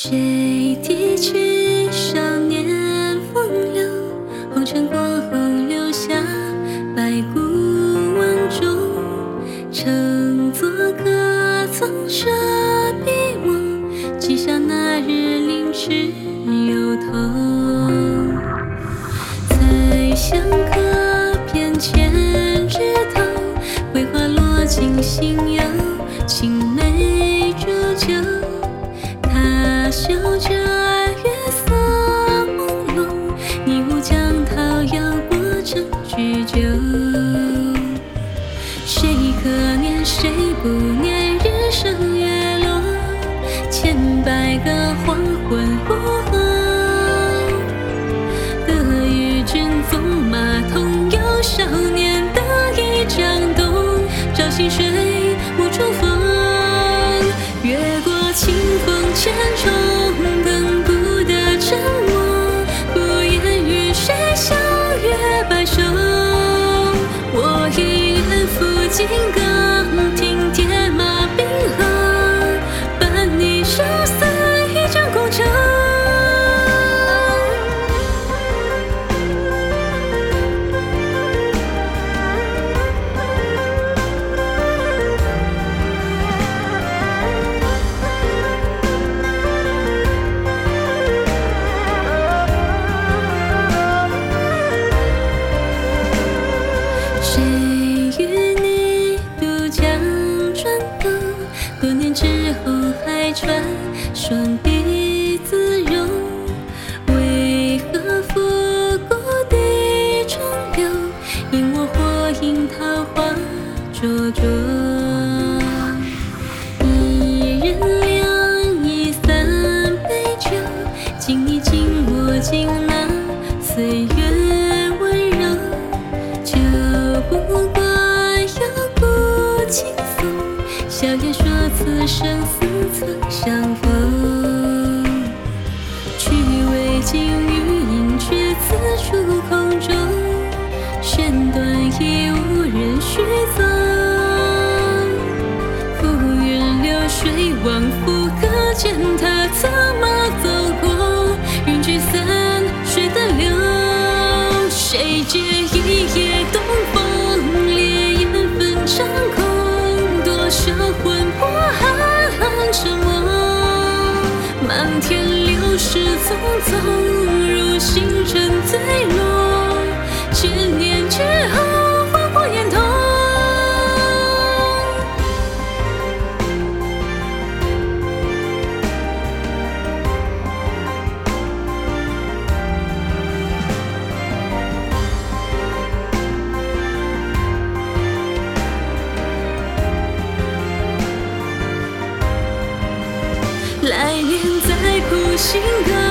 谁提起少年风流？红尘过后留下白骨万种，乘作客曾舍笔墨，记下那日凌迟有头。才相隔遍千枝头，桂花落尽心有千百个黄昏午后。得与君纵马同游，少年得意江东，朝夕水，暮春风。越过清风千重，等不得沉默。不言与谁相约白首，我一愿赴金戈，还传双臂自容。为何拂过地重游？因我火影桃花灼灼。一此生似曾相逢。曲未尽，余音却此处空中，弦断已无人续奏。浮云流水往复，可见他策马流逝匆匆，如星辰坠落。千年之后，情歌